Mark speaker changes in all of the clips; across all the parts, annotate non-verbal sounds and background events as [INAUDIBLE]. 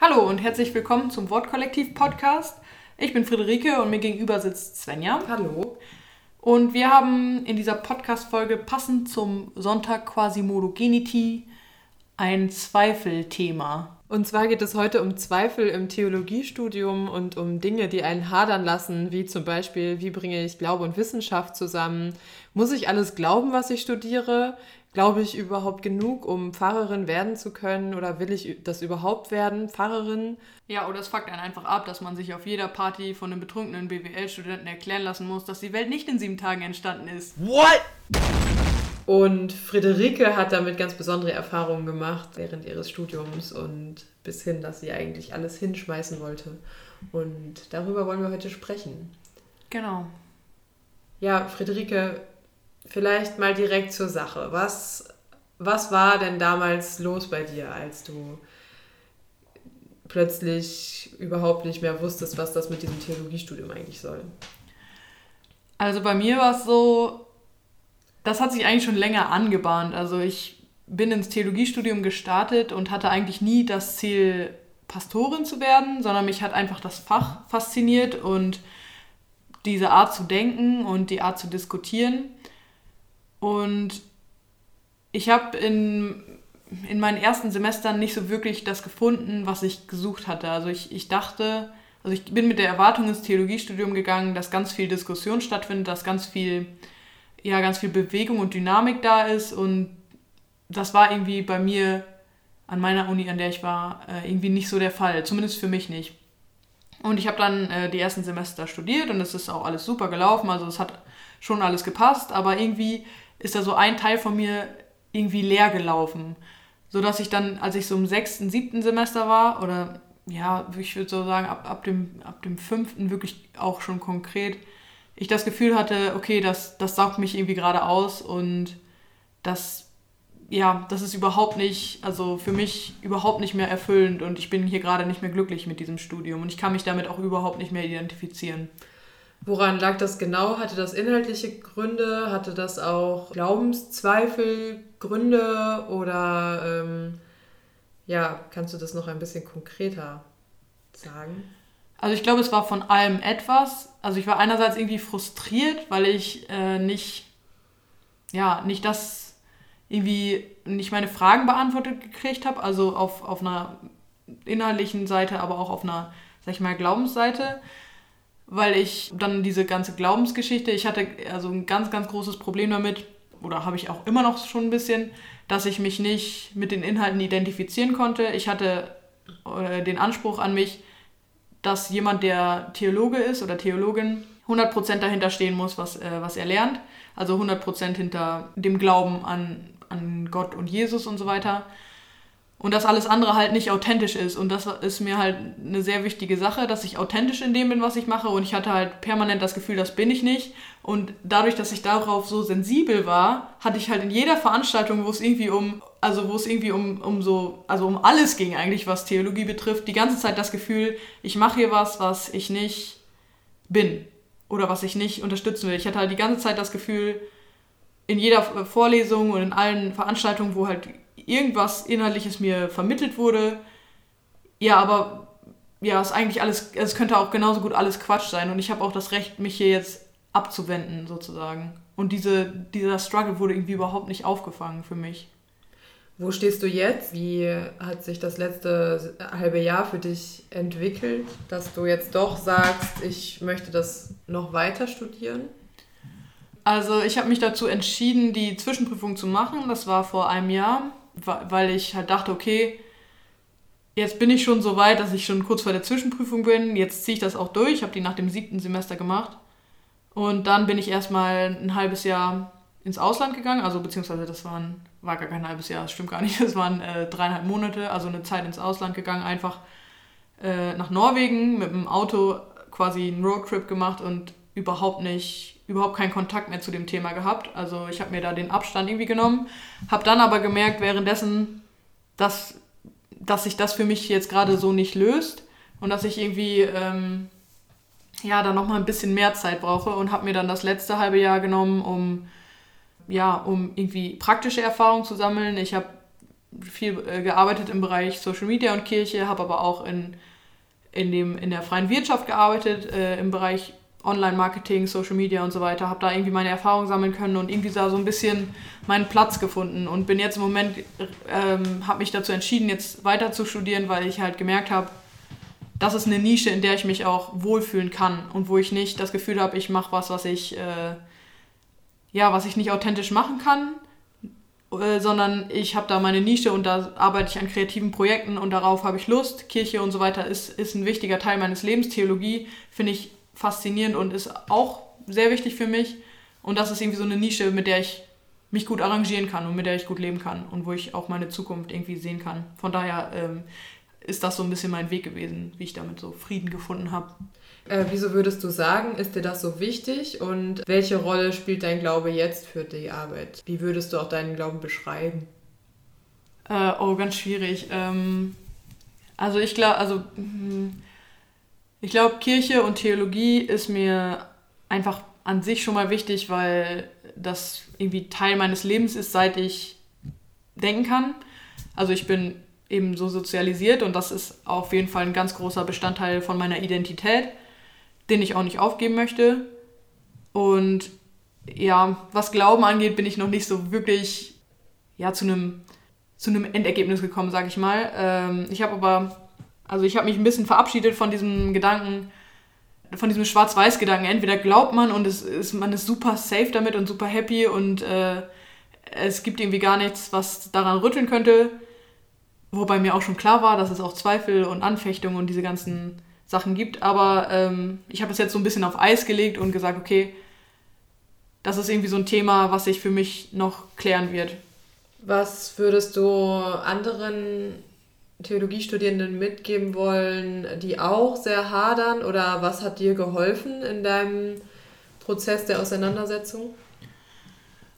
Speaker 1: Hallo und herzlich willkommen zum Wortkollektiv Podcast. Ich bin Friederike und mir gegenüber sitzt Svenja.
Speaker 2: Hallo.
Speaker 1: Und wir haben in dieser Podcast-Folge passend zum Sonntag Quasimodo-Geniti ein Zweifelthema.
Speaker 2: Und zwar geht es heute um Zweifel im Theologiestudium und um Dinge, die einen hadern lassen, wie zum Beispiel, wie bringe ich Glaube und Wissenschaft zusammen? Muss ich alles glauben, was ich studiere? Glaube ich überhaupt genug, um Pfarrerin werden zu können? Oder will ich das überhaupt werden, Pfarrerin?
Speaker 1: Ja, oder es fuckt einen einfach ab, dass man sich auf jeder Party von einem betrunkenen BWL-Studenten erklären lassen muss, dass die Welt nicht in sieben Tagen entstanden ist.
Speaker 2: Und Friederike hat damit ganz besondere Erfahrungen gemacht während ihres Studiums und bis hin, dass sie eigentlich alles hinschmeißen wollte. Und darüber wollen wir heute sprechen.
Speaker 1: Genau.
Speaker 2: Ja, Friederike, vielleicht mal direkt zur Sache. Was, was war denn damals los bei dir, als du plötzlich überhaupt nicht mehr wusstest, was das mit diesem Theologiestudium eigentlich soll?
Speaker 1: Also bei mir war es so, das hat sich eigentlich schon länger angebahnt. Also ich bin ins Theologiestudium gestartet und hatte eigentlich nie das Ziel, Pastorin zu werden, sondern mich hat einfach das Fach fasziniert und diese Art zu denken und die Art zu diskutieren. Und ich habe in, in meinen ersten Semestern nicht so wirklich das gefunden, was ich gesucht hatte. Also ich, ich dachte, also ich bin mit der Erwartung ins Theologiestudium gegangen, dass ganz viel Diskussion stattfindet, dass ganz viel, ja, ganz viel Bewegung und Dynamik da ist. Und das war irgendwie bei mir an meiner Uni, an der ich war, äh, irgendwie nicht so der Fall. Zumindest für mich nicht. Und ich habe dann äh, die ersten Semester studiert und es ist auch alles super gelaufen. Also es hat schon alles gepasst, aber irgendwie ist da so ein Teil von mir irgendwie leer gelaufen. So dass ich dann, als ich so im sechsten, siebten Semester war, oder ja, ich würde so sagen, ab, ab, dem, ab dem fünften wirklich auch schon konkret, ich das Gefühl hatte, okay, das, das saugt mich irgendwie gerade aus und das, ja, das ist überhaupt nicht, also für mich überhaupt nicht mehr erfüllend und ich bin hier gerade nicht mehr glücklich mit diesem Studium und ich kann mich damit auch überhaupt nicht mehr identifizieren.
Speaker 2: Woran lag das genau? Hatte das inhaltliche Gründe? Hatte das auch Glaubenszweifel Gründe? Oder ähm, ja, kannst du das noch ein bisschen konkreter sagen?
Speaker 1: Also ich glaube, es war von allem etwas. Also ich war einerseits irgendwie frustriert, weil ich äh, nicht, ja, nicht das irgendwie, nicht meine Fragen beantwortet gekriegt habe. Also auf, auf einer inhaltlichen Seite, aber auch auf einer, sag ich mal, Glaubensseite. Weil ich dann diese ganze Glaubensgeschichte, ich hatte also ein ganz, ganz großes Problem damit, oder habe ich auch immer noch schon ein bisschen, dass ich mich nicht mit den Inhalten identifizieren konnte. Ich hatte äh, den Anspruch an mich, dass jemand, der Theologe ist oder Theologin, 100% dahinter stehen muss, was, äh, was er lernt. Also 100% hinter dem Glauben an, an Gott und Jesus und so weiter. Und dass alles andere halt nicht authentisch ist. Und das ist mir halt eine sehr wichtige Sache, dass ich authentisch in dem bin, was ich mache. Und ich hatte halt permanent das Gefühl, das bin ich nicht. Und dadurch, dass ich darauf so sensibel war, hatte ich halt in jeder Veranstaltung, wo es irgendwie um, also wo es irgendwie um, um so, also um alles ging eigentlich, was Theologie betrifft, die ganze Zeit das Gefühl, ich mache hier was, was ich nicht bin. Oder was ich nicht unterstützen will. Ich hatte halt die ganze Zeit das Gefühl, in jeder Vorlesung und in allen Veranstaltungen, wo halt irgendwas Inhaltliches mir vermittelt wurde. Ja, aber ja, ist eigentlich alles, es könnte auch genauso gut alles Quatsch sein und ich habe auch das Recht, mich hier jetzt abzuwenden, sozusagen. Und diese, dieser Struggle wurde irgendwie überhaupt nicht aufgefangen für mich.
Speaker 2: Wo stehst du jetzt? Wie hat sich das letzte halbe Jahr für dich entwickelt, dass du jetzt doch sagst, ich möchte das noch weiter studieren?
Speaker 1: Also ich habe mich dazu entschieden, die Zwischenprüfung zu machen. Das war vor einem Jahr, weil ich halt dachte, okay, jetzt bin ich schon so weit, dass ich schon kurz vor der Zwischenprüfung bin. Jetzt ziehe ich das auch durch. Ich habe die nach dem siebten Semester gemacht. Und dann bin ich erstmal ein halbes Jahr ins Ausland gegangen. Also beziehungsweise das waren, war gar kein halbes Jahr, das stimmt gar nicht. [LAUGHS] Das waren äh, dreieinhalb Monate, also eine Zeit ins Ausland gegangen. Einfach äh, nach Norwegen mit dem Auto quasi einen Roadtrip gemacht und überhaupt nicht, überhaupt keinen Kontakt mehr zu dem Thema gehabt. Also ich habe mir da den Abstand irgendwie genommen, habe dann aber gemerkt währenddessen, dass, dass sich das für mich jetzt gerade so nicht löst und dass ich irgendwie, ähm, ja, dann nochmal ein bisschen mehr Zeit brauche und habe mir dann das letzte halbe Jahr genommen, um, ja, um irgendwie praktische Erfahrungen zu sammeln. Ich habe viel äh, gearbeitet im Bereich Social Media und Kirche, habe aber auch in, in, dem, in der freien Wirtschaft gearbeitet, äh, im Bereich Online-Marketing, Social Media und so weiter, habe da irgendwie meine Erfahrungen sammeln können und irgendwie da so ein bisschen meinen Platz gefunden und bin jetzt im Moment, ähm, habe mich dazu entschieden, jetzt weiter zu studieren, weil ich halt gemerkt habe, das ist eine Nische, in der ich mich auch wohlfühlen kann und wo ich nicht das Gefühl habe, ich mache was, was ich, äh, ja, was ich nicht authentisch machen kann, äh, sondern ich habe da meine Nische und da arbeite ich an kreativen Projekten und darauf habe ich Lust. Kirche und so weiter ist, ist ein wichtiger Teil meines Lebens. Theologie finde ich faszinierend und ist auch sehr wichtig für mich. Und das ist irgendwie so eine Nische, mit der ich mich gut arrangieren kann und mit der ich gut leben kann und wo ich auch meine Zukunft irgendwie sehen kann. Von daher ähm, ist das so ein bisschen mein Weg gewesen, wie ich damit so Frieden gefunden habe.
Speaker 2: Äh, wieso würdest du sagen, ist dir das so wichtig und welche Rolle spielt dein Glaube jetzt für die Arbeit? Wie würdest du auch deinen Glauben beschreiben?
Speaker 1: Äh, oh, ganz schwierig. Ähm, also ich glaube, also hm, ich glaube, Kirche und Theologie ist mir einfach an sich schon mal wichtig, weil das irgendwie Teil meines Lebens ist, seit ich denken kann. Also ich bin eben so sozialisiert und das ist auf jeden Fall ein ganz großer Bestandteil von meiner Identität, den ich auch nicht aufgeben möchte. Und ja, was Glauben angeht, bin ich noch nicht so wirklich ja, zu einem zu Endergebnis gekommen, sag ich mal. Ähm, ich habe aber, also ich habe mich ein bisschen verabschiedet von diesem Gedanken, von diesem Schwarz-Weiß-Gedanken. Entweder glaubt man und es ist, man ist super safe damit und super happy und äh, es gibt irgendwie gar nichts, was daran rütteln könnte. Wobei mir auch schon klar war, dass es auch Zweifel und Anfechtungen und diese ganzen Sachen gibt. Aber ähm, ich habe es jetzt so ein bisschen auf Eis gelegt und gesagt, okay, das ist irgendwie so ein Thema, was sich für mich noch klären wird.
Speaker 2: Was würdest du anderen Theologiestudierenden mitgeben wollen, die auch sehr hadern? Oder was hat dir geholfen in deinem Prozess der Auseinandersetzung?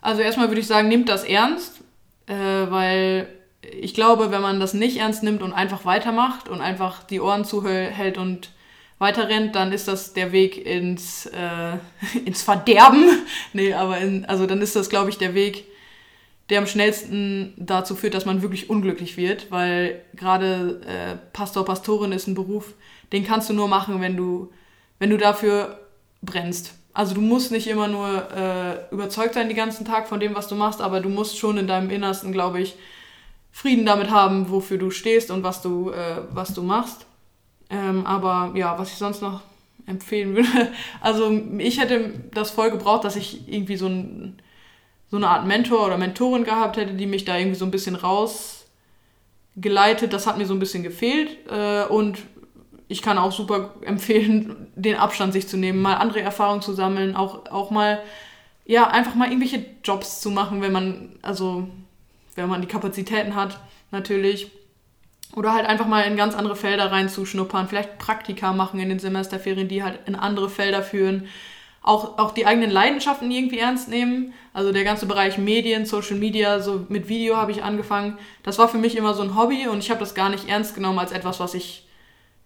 Speaker 1: Also erstmal würde ich sagen, nehmt das ernst, äh, weil ich glaube, wenn man das nicht ernst nimmt und einfach weitermacht und einfach die Ohren zuhält und weiterrennt, dann ist das der Weg ins, äh, [LAUGHS] ins Verderben. nee, aber in, also dann ist das, glaube ich, der Weg, der am schnellsten dazu führt, dass man wirklich unglücklich wird, weil gerade äh, Pastor, Pastorin ist ein Beruf, den kannst du nur machen, wenn du, wenn du dafür brennst. Also du musst nicht immer nur äh, überzeugt sein den ganzen Tag von dem, was du machst, aber du musst schon in deinem Innersten, glaube ich, Frieden damit haben, wofür du stehst und was du, äh, was du machst. Ähm, aber ja, was ich sonst noch empfehlen würde, [LAUGHS] also ich hätte das voll gebraucht, dass ich irgendwie so, ein, so eine Art Mentor oder Mentorin gehabt hätte, die mich da irgendwie so ein bisschen rausgeleitet. Das hat mir so ein bisschen gefehlt. Äh, und ich kann auch super empfehlen, [LAUGHS] den Abstand sich zu nehmen, mal andere Erfahrungen zu sammeln, auch, auch mal, ja, einfach mal irgendwelche Jobs zu machen, wenn man, also wenn man die Kapazitäten hat, natürlich. Oder halt einfach mal in ganz andere Felder reinzuschnuppern, vielleicht Praktika machen in den Semesterferien, die halt in andere Felder führen. Auch, auch die eigenen Leidenschaften irgendwie ernst nehmen. Also der ganze Bereich Medien, Social Media, so mit Video habe ich angefangen. Das war für mich immer so ein Hobby und ich habe das gar nicht ernst genommen als etwas, was ich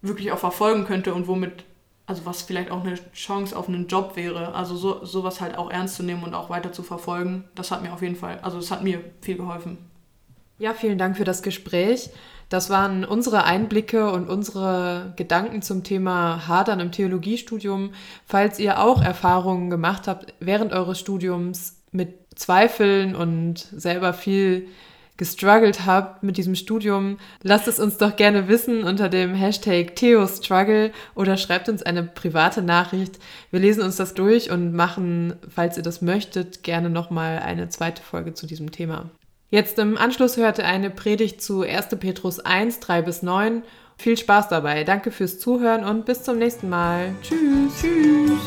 Speaker 1: wirklich auch verfolgen könnte und womit, also was vielleicht auch eine Chance auf einen Job wäre. Also so, sowas halt auch ernst zu nehmen und auch weiter zu verfolgen. Das hat mir auf jeden Fall, also es hat mir viel geholfen.
Speaker 2: Ja, vielen Dank für das Gespräch. Das waren unsere Einblicke und unsere Gedanken zum Thema Hadern im Theologiestudium. Falls ihr auch Erfahrungen gemacht habt während eures Studiums mit Zweifeln und selber viel gestruggelt habt mit diesem Studium, lasst es uns doch gerne wissen unter dem Hashtag TheoStruggle oder schreibt uns eine private Nachricht. Wir lesen uns das durch und machen, falls ihr das möchtet, gerne nochmal eine zweite Folge zu diesem Thema. Jetzt im Anschluss hörte eine Predigt zu 1. Petrus 1, 3 bis 9. Viel Spaß dabei. Danke fürs Zuhören und bis zum nächsten Mal. Tschüss. Tschüss.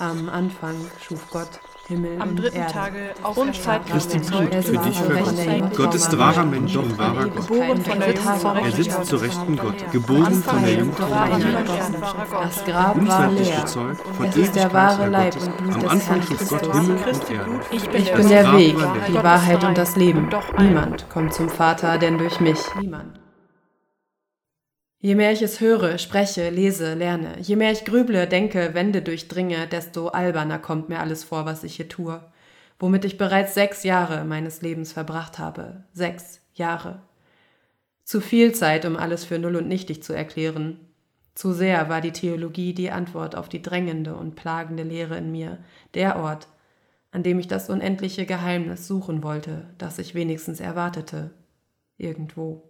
Speaker 2: Am Anfang schuf Gott Himmel
Speaker 3: Am dritten
Speaker 2: Erde.
Speaker 3: Tage auferstanden.
Speaker 4: Christi Blut für dich vergossen. Gott ist wahrer Mensch und wahrer Gott.
Speaker 3: Geboren von der Jungfrau
Speaker 4: Er sitzt zur Rechten Gott, geboren von der Jungfrau.
Speaker 2: Das Grab war leer.
Speaker 4: von
Speaker 2: Es ist der wahre Leib und Blut
Speaker 4: Am Anfang schuf Gott. Himmel und Erde.
Speaker 1: Ich bin
Speaker 2: Ich
Speaker 3: das
Speaker 2: bin der Weg, die. Wahrheit und das Leben. Niemand kommt zum Vater, denn durch mich. Niemand. Je mehr ich es höre, spreche, lese, lerne, je mehr ich grüble, denke, Wände durchdringe, desto alberner kommt mir alles vor, was ich hier tue, womit ich bereits sechs Jahre meines Lebens verbracht habe. Sechs Jahre. Zu viel Zeit, um alles für null und nichtig zu erklären. Zu sehr war die Theologie die Antwort auf die drängende und plagende Lehre in mir, der Ort, an dem ich das unendliche Geheimnis suchen wollte, das ich wenigstens erwartete. Irgendwo.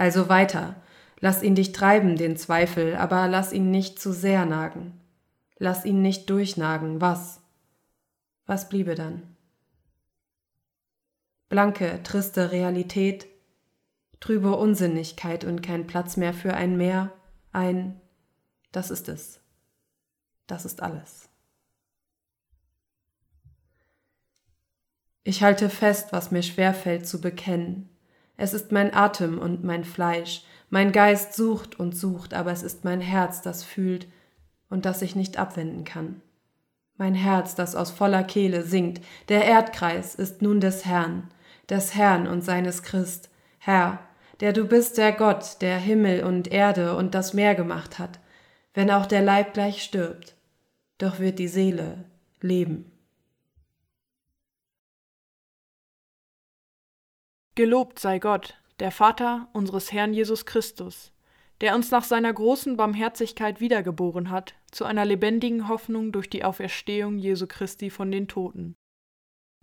Speaker 2: Also weiter. Lass ihn dich treiben, den Zweifel, aber lass ihn nicht zu sehr nagen. Lass ihn nicht durchnagen. Was? Was bliebe dann? Blanke, triste Realität, trübe Unsinnigkeit und kein Platz mehr für ein Meer, ein Das ist es. Das ist alles. Ich halte fest, was mir schwerfällt zu bekennen. Es ist mein Atem und mein Fleisch. Mein Geist sucht und sucht, aber es ist mein Herz, das fühlt und das ich nicht abwenden kann. Mein Herz, das aus voller Kehle singt. Der Erdkreis ist nun des Herrn, des Herrn und seines Christ. Herr, der du bist der Gott, der Himmel und Erde und das Meer gemacht hat, wenn auch der Leib gleich stirbt, doch wird die Seele leben.
Speaker 1: Gelobt sei Gott, der Vater unseres Herrn Jesus Christus, der uns nach seiner großen Barmherzigkeit wiedergeboren hat, zu einer lebendigen Hoffnung durch die Auferstehung Jesu Christi von den Toten,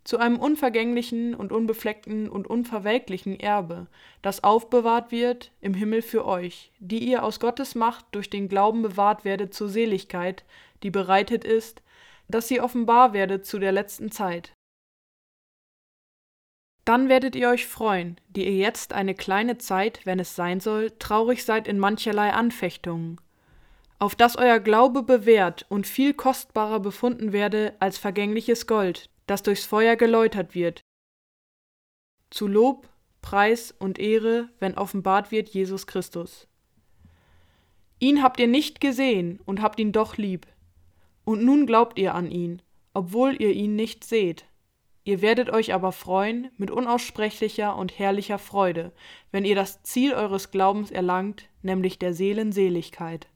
Speaker 1: zu einem unvergänglichen und unbefleckten und unverwelklichen Erbe, das aufbewahrt wird im Himmel für euch, die ihr aus Gottes Macht durch den Glauben bewahrt werdet zur Seligkeit, die bereitet ist, dass sie offenbar werdet zu der letzten Zeit. Dann werdet ihr euch freuen, die ihr jetzt eine kleine Zeit, wenn es sein soll, traurig seid in mancherlei Anfechtungen, auf dass euer Glaube bewährt und viel kostbarer befunden werde als vergängliches Gold, das durchs Feuer geläutert wird. Zu Lob, Preis und Ehre, wenn offenbart wird Jesus Christus. Ihn habt ihr nicht gesehen und habt ihn doch lieb. Und nun glaubt ihr an ihn, obwohl ihr ihn nicht seht. Ihr werdet euch aber freuen mit unaussprechlicher und herrlicher Freude, wenn ihr das Ziel eures Glaubens erlangt, nämlich der Seelenseligkeit.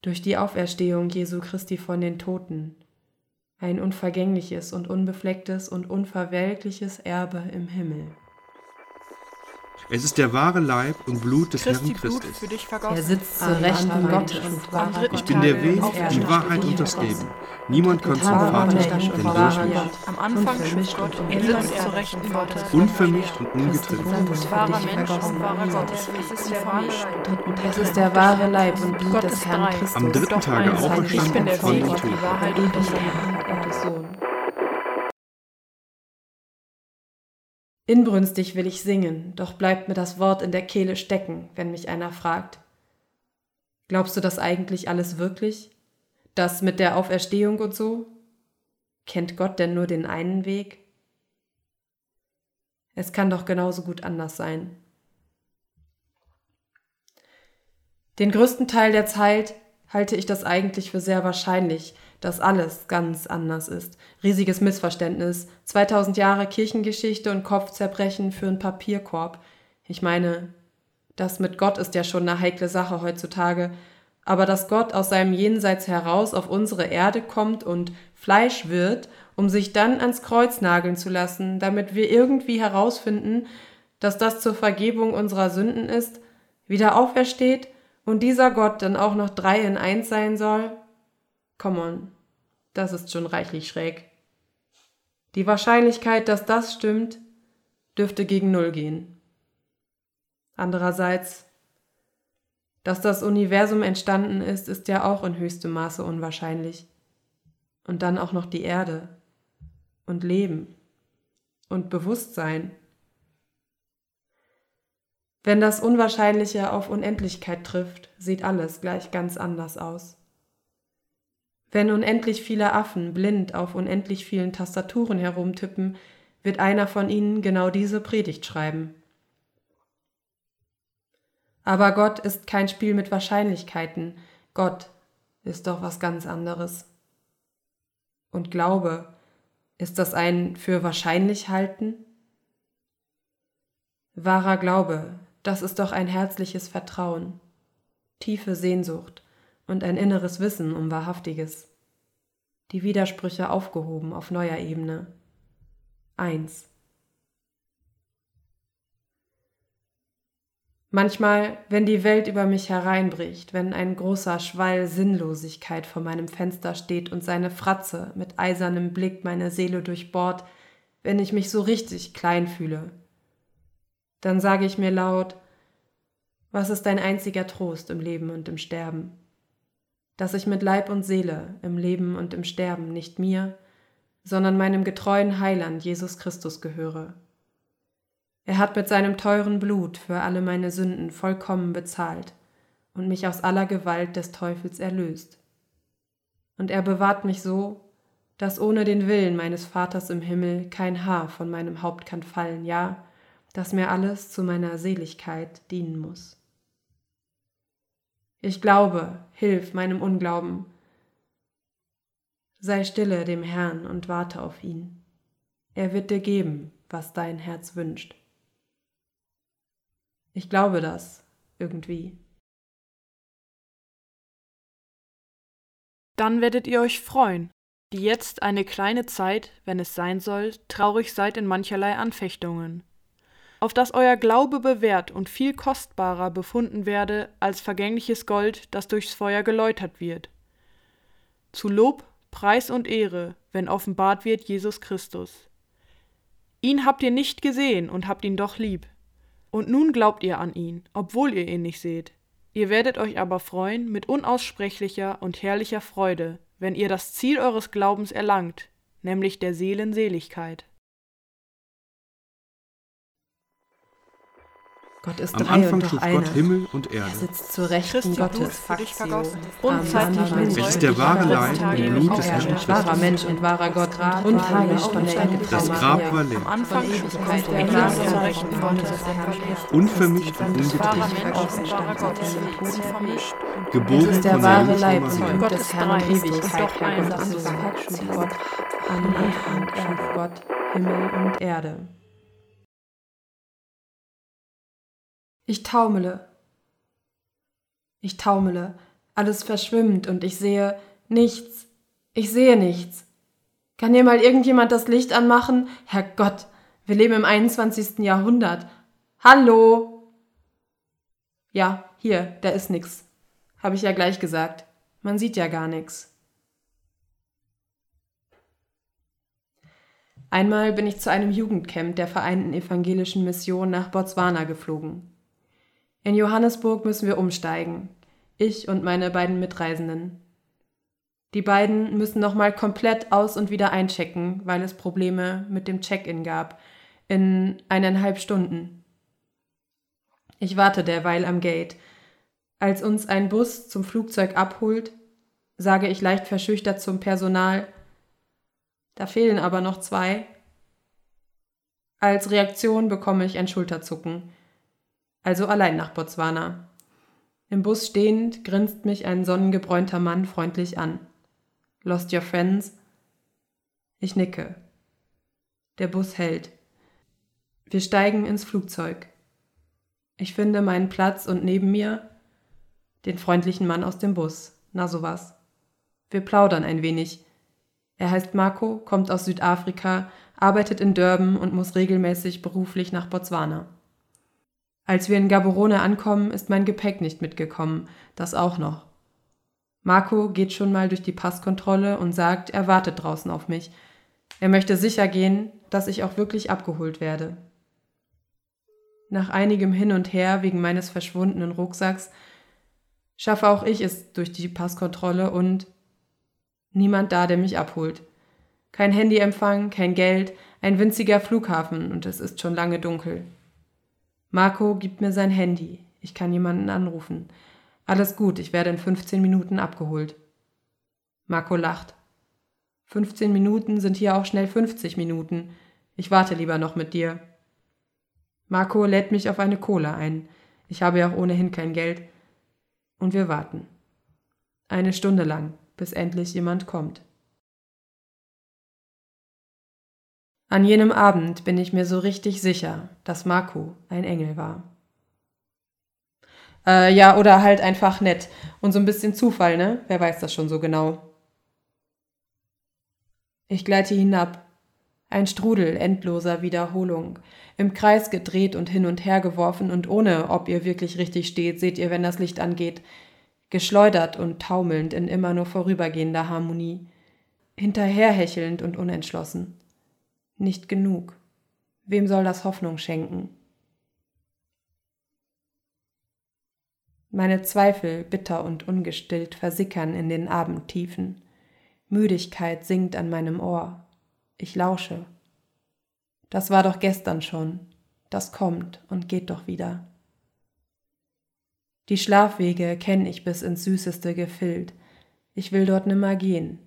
Speaker 2: Durch die Auferstehung Jesu Christi von den Toten, ein unvergängliches und unbeflecktes und unverwelkliches Erbe im Himmel.
Speaker 4: Es ist der wahre Leib und Blut des
Speaker 1: Christi
Speaker 4: Herrn
Speaker 1: Blut
Speaker 4: Christus.
Speaker 1: für dich
Speaker 2: Er sitzt zur. Rechten. Gottes
Speaker 4: Ich bin der Weg, die Wahrheit und das Leben. Niemand kommt zum Vater, denn
Speaker 2: und
Speaker 4: durch mich.
Speaker 1: Am Anfang
Speaker 2: unvermischt
Speaker 1: schuf Gott
Speaker 2: und
Speaker 1: er sitzt zur Rechten Gottes.
Speaker 4: Unvermischt und ungetrennt.
Speaker 3: Es ist der wahre Leib.
Speaker 2: Und Blut des Herrn. Christus.
Speaker 4: Am dritten Tage
Speaker 1: eins. Ich bin der
Speaker 4: auferstanden von den Toten.
Speaker 2: Inbrünstig will ich singen, doch bleibt mir das Wort in der Kehle stecken, wenn mich einer fragt. Glaubst du das eigentlich alles wirklich? Das mit der Auferstehung und so? Kennt Gott denn nur den einen Weg? Es kann doch genauso gut anders sein. Den größten Teil der Zeit halte ich das eigentlich für sehr wahrscheinlich, dass alles ganz anders ist. Riesiges Missverständnis, 2000 Jahre Kirchengeschichte und Kopfzerbrechen für einen Papierkorb. Ich meine, das mit Gott ist ja schon eine heikle Sache heutzutage, aber dass Gott aus seinem Jenseits heraus auf unsere Erde kommt und Fleisch wird, um sich dann ans Kreuz nageln zu lassen, damit wir irgendwie herausfinden, dass das zur Vergebung unserer Sünden ist, wieder aufersteht und dieser Gott dann auch noch drei in eins sein soll? Come on, das ist schon reichlich schräg. Die Wahrscheinlichkeit, dass das stimmt, dürfte gegen Null gehen. Andererseits, dass das Universum entstanden ist, ist ja auch in höchstem Maße unwahrscheinlich. Und dann auch noch die Erde und Leben und Bewusstsein. Wenn das Unwahrscheinliche auf Unendlichkeit trifft, sieht alles gleich ganz anders aus. Wenn unendlich viele Affen blind auf unendlich vielen Tastaturen herumtippen, wird einer von ihnen genau diese Predigt schreiben. Aber Gott ist kein Spiel mit Wahrscheinlichkeiten. Gott ist doch was ganz anderes. Und Glaube, ist das ein für wahrscheinlich halten? Wahrer Glaube, das ist doch ein herzliches Vertrauen, tiefe Sehnsucht und ein inneres Wissen um Wahrhaftiges. Die Widersprüche aufgehoben auf neuer Ebene. Eins. Manchmal, wenn die Welt über mich hereinbricht, wenn ein großer Schwall Sinnlosigkeit vor meinem Fenster steht und seine Fratze mit eisernem Blick meine Seele durchbohrt, wenn ich mich so richtig klein fühle, dann sage ich mir laut, was ist dein einziger Trost im Leben und im Sterben? Dass ich mit Leib und Seele im Leben und im Sterben nicht mir, sondern meinem getreuen Heiland Jesus Christus gehöre er hat mit seinem teuren Blut für alle meine Sünden vollkommen bezahlt und mich aus aller Gewalt des Teufels erlöst. Und er bewahrt mich so, dass ohne den Willen meines Vaters im Himmel kein Haar von meinem Haupt kann fallen, ja, dass mir alles zu meiner Seligkeit dienen muss. Ich glaube, hilf meinem Unglauben. Sei stille dem Herrn und warte auf ihn. Er wird dir geben, was dein Herz wünscht. Ich glaube das irgendwie.
Speaker 1: Dann werdet ihr euch freuen, die jetzt eine kleine Zeit, wenn es sein soll, traurig seid in mancherlei Anfechtungen, auf dass euer Glaube bewährt und viel kostbarer befunden werde als vergängliches Gold, das durchs Feuer geläutert wird. Zu Lob, Preis und Ehre, wenn offenbart wird Jesus Christus. Ihn habt ihr nicht gesehen und habt ihn doch lieb. Und nun glaubt ihr an ihn, obwohl ihr ihn nicht seht. Ihr werdet euch aber freuen mit unaussprechlicher und herrlicher Freude, wenn ihr das Ziel eures Glaubens erlangt, nämlich der Seelen
Speaker 2: Gott ist
Speaker 4: Am
Speaker 2: drei
Speaker 4: Anfang schuf. Gott Himmel und
Speaker 2: Er
Speaker 4: Erde.
Speaker 2: sitzt zur Rechten
Speaker 1: Christi Blut
Speaker 2: Gottes,
Speaker 4: Es ist der wahre Leib und Blut des. Herrn
Speaker 2: Und wahrer Mensch und wahrer Gott und heilig von der Jungfrau
Speaker 4: Das. Grab war leer,
Speaker 1: Erde
Speaker 2: er
Speaker 4: unvermischt und.
Speaker 2: Es
Speaker 4: geboren
Speaker 2: ist der wahre Leib und
Speaker 1: Gott
Speaker 2: des Herrn und Ewigkeit
Speaker 1: doch
Speaker 2: her
Speaker 1: ein,
Speaker 2: Gott
Speaker 1: Gott.
Speaker 2: Gott. Am Anfang schuf Gott Himmel und Erde. Ich taumele. Ich taumele. Alles verschwimmt und ich sehe nichts. Ich sehe nichts. Kann hier mal irgendjemand das Licht anmachen? Herrgott, wir leben im 21. Jahrhundert. Hallo? Ja, hier, da ist nix. Habe ich ja gleich gesagt. Man sieht ja gar nix. Einmal bin ich zu einem Jugendcamp der Vereinten Evangelischen Mission nach Botswana geflogen. In Johannesburg müssen wir umsteigen. Ich und meine beiden Mitreisenden. Die beiden müssen nochmal komplett aus und wieder einchecken, weil es Probleme mit dem Check-in gab. In eineinhalb Stunden. Ich warte derweil am Gate. Als uns ein Bus zum Flugzeug abholt, sage ich leicht verschüchtert zum Personal, da fehlen aber noch zwei. Als Reaktion bekomme ich ein Schulterzucken. Also allein nach Botswana. Im Bus stehend grinst mich ein sonnengebräunter Mann freundlich an. Lost your friends? Ich nicke. Der Bus hält. Wir steigen ins Flugzeug. Ich finde meinen Platz und neben mir den freundlichen Mann aus dem Bus. Na sowas. Wir plaudern ein wenig. Er heißt Marco, kommt aus Südafrika, arbeitet in Durban und muss regelmäßig beruflich nach Botswana. Als wir in Gaborone ankommen, ist mein Gepäck nicht mitgekommen, das auch noch. Marco geht schon mal durch die Passkontrolle und sagt, er wartet draußen auf mich. Er möchte sicher gehen, dass ich auch wirklich abgeholt werde. Nach einigem Hin und Her wegen meines verschwundenen Rucksacks schaffe auch ich es durch die Passkontrolle und niemand da, der mich abholt. Kein Handyempfang, kein Geld, ein winziger Flughafen und es ist schon lange dunkel. Marco gibt mir sein Handy. Ich kann jemanden anrufen. Alles gut, ich werde in 15 Minuten abgeholt. Marco lacht. 15 Minuten sind hier auch schnell 50 Minuten. Ich warte lieber noch mit dir. Marco lädt mich auf eine Cola ein. Ich habe ja auch ohnehin kein Geld. Und wir warten. Eine Stunde lang, bis endlich jemand kommt. An jenem Abend bin ich mir so richtig sicher, dass Marco ein Engel war. Äh, ja, oder halt einfach nett. Und so ein bisschen Zufall, ne? Wer weiß das schon so genau. Ich gleite hinab. Ein Strudel endloser Wiederholung. Im Kreis gedreht und hin und her geworfen und ohne, ob ihr wirklich richtig steht, seht ihr, wenn das Licht angeht. Geschleudert und taumelnd in immer nur vorübergehender Harmonie. Hinterherhechelnd und unentschlossen. Nicht genug. Wem soll das Hoffnung schenken? Meine Zweifel, bitter und ungestillt, versickern in den Abendtiefen. Müdigkeit singt an meinem Ohr. Ich lausche. Das war doch gestern schon. Das kommt und geht doch wieder. Die Schlafwege kenn ich bis ins süßeste Gefild. Ich will dort nimmer gehen.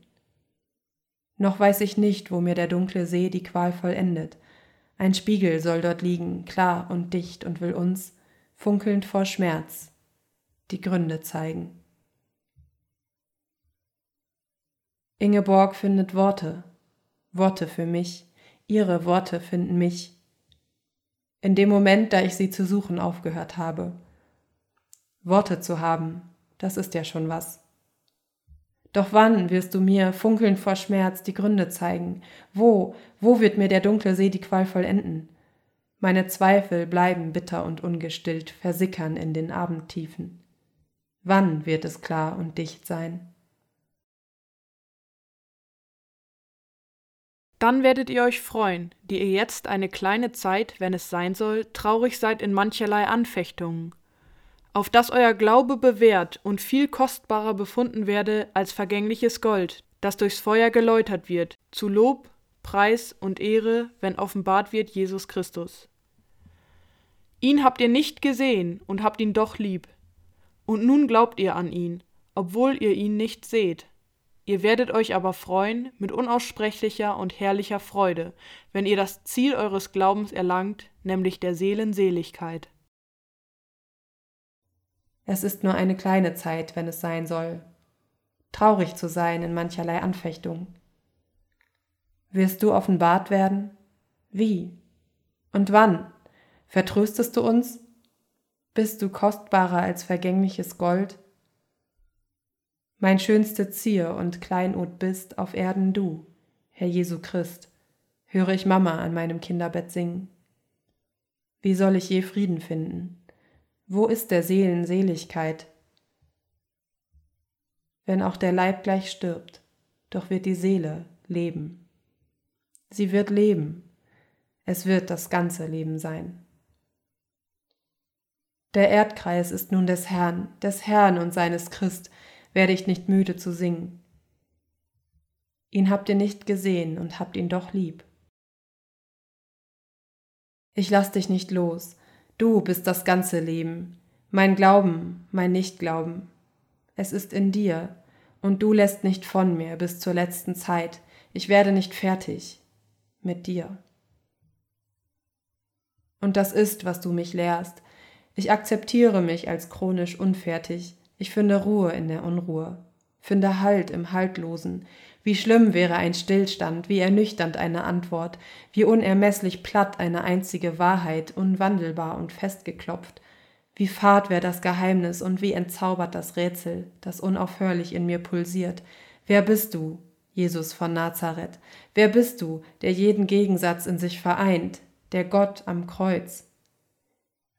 Speaker 2: Noch weiß ich nicht, wo mir der dunkle See die Qual vollendet. Ein Spiegel soll dort liegen, klar und dicht und will uns, funkelnd vor Schmerz, die Gründe zeigen. Ingeborg findet Worte, Worte für mich, ihre Worte finden mich. In dem Moment, da ich sie zu suchen aufgehört habe. Worte zu haben, das ist ja schon was. Doch wann wirst du mir, funkelnd vor Schmerz, die Gründe zeigen? Wo, wo wird mir der dunkle See die Qual vollenden? Meine Zweifel bleiben bitter und ungestillt, versickern in den Abendtiefen. Wann wird es klar und dicht sein?
Speaker 1: Dann werdet ihr euch freuen, die ihr jetzt eine kleine Zeit, wenn es sein soll, traurig seid in mancherlei Anfechtungen, auf dass euer Glaube bewährt und viel kostbarer befunden werde als vergängliches Gold, das durchs Feuer geläutert wird, zu Lob, Preis und Ehre, wenn offenbart wird Jesus Christus. Ihn habt ihr nicht gesehen und habt ihn doch lieb. Und nun glaubt ihr an ihn, obwohl ihr ihn nicht seht. Ihr werdet euch aber freuen mit unaussprechlicher und herrlicher Freude, wenn ihr das Ziel eures Glaubens erlangt, nämlich der Seelen Seligkeit.
Speaker 2: Es ist nur eine kleine Zeit, wenn es sein soll, traurig zu sein in mancherlei Anfechtung. Wirst du offenbart werden? Wie? Und wann? Vertröstest du uns? Bist du kostbarer als vergängliches Gold? Mein schönste Zier und Kleinod bist auf Erden du, Herr Jesu Christ, höre ich Mama an meinem Kinderbett singen. Wie soll ich je Frieden finden? Wo ist der Seelen Seligkeit? Wenn auch der Leib gleich stirbt, doch wird die Seele leben. Sie wird leben, es wird das ganze Leben sein. Der Erdkreis ist nun des Herrn, des Herrn und seines Christ, werde ich nicht müde zu singen. Ihn habt ihr nicht gesehen und habt ihn doch lieb. Ich lass dich nicht los, du bist das ganze Leben, mein Glauben, mein Nichtglauben. Es ist in dir, und du lässt nicht von mir bis zur letzten Zeit, ich werde nicht fertig mit dir. Und das ist, was du mich lehrst. Ich akzeptiere mich als chronisch unfertig, ich finde Ruhe in der Unruhe, finde Halt im Haltlosen. Wie schlimm wäre ein Stillstand, wie ernüchternd eine Antwort, wie unermesslich platt eine einzige Wahrheit, unwandelbar und festgeklopft. Wie fad wäre das Geheimnis und wie entzaubert das Rätsel, das unaufhörlich in mir pulsiert. Wer bist du, Jesus von Nazareth? Wer bist du, der jeden Gegensatz in sich vereint, der Gott am Kreuz?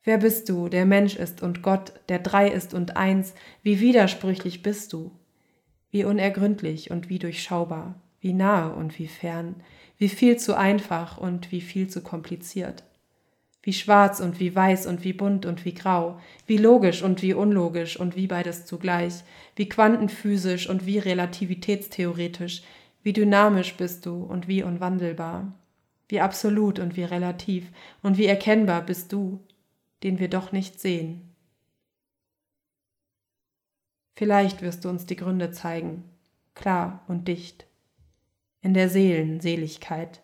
Speaker 2: Wer bist du, der Mensch ist und Gott, der drei ist und eins? Wie widersprüchlich bist du? Wie unergründlich und wie durchschaubar, wie nahe und wie fern, wie viel zu einfach und wie viel zu kompliziert. Wie schwarz und wie weiß und wie bunt und wie grau, wie logisch und wie unlogisch und wie beides zugleich, wie quantenphysisch und wie relativitätstheoretisch, wie dynamisch bist du und wie unwandelbar, wie absolut und wie relativ und wie erkennbar bist du, den wir doch nicht sehen. Vielleicht wirst du uns die Gründe zeigen, klar und dicht, in der Seelenseligkeit.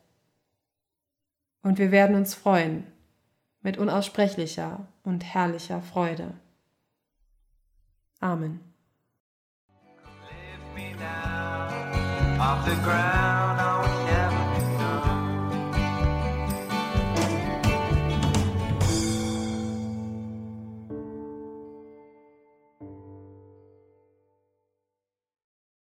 Speaker 2: Und wir werden uns freuen, mit unaussprechlicher und herrlicher Freude. Amen.